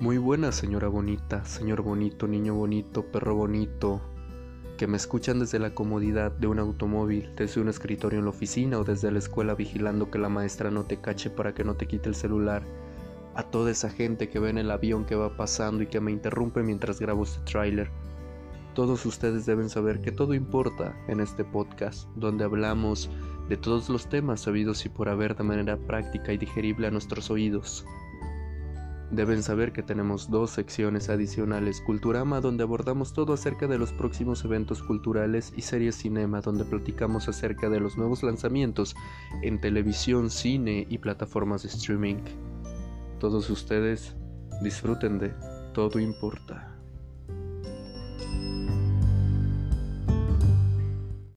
Muy buena, señora bonita, señor bonito, niño bonito, perro bonito, que me escuchan desde la comodidad de un automóvil, desde un escritorio en la oficina o desde la escuela vigilando que la maestra no te cache para que no te quite el celular. A toda esa gente que ve en el avión que va pasando y que me interrumpe mientras grabo este tráiler. Todos ustedes deben saber que todo importa en este podcast, donde hablamos de todos los temas sabidos y por haber de manera práctica y digerible a nuestros oídos. Deben saber que tenemos dos secciones adicionales, Culturama donde abordamos todo acerca de los próximos eventos culturales y Series Cinema donde platicamos acerca de los nuevos lanzamientos en televisión, cine y plataformas de streaming. Todos ustedes disfruten de Todo Importa.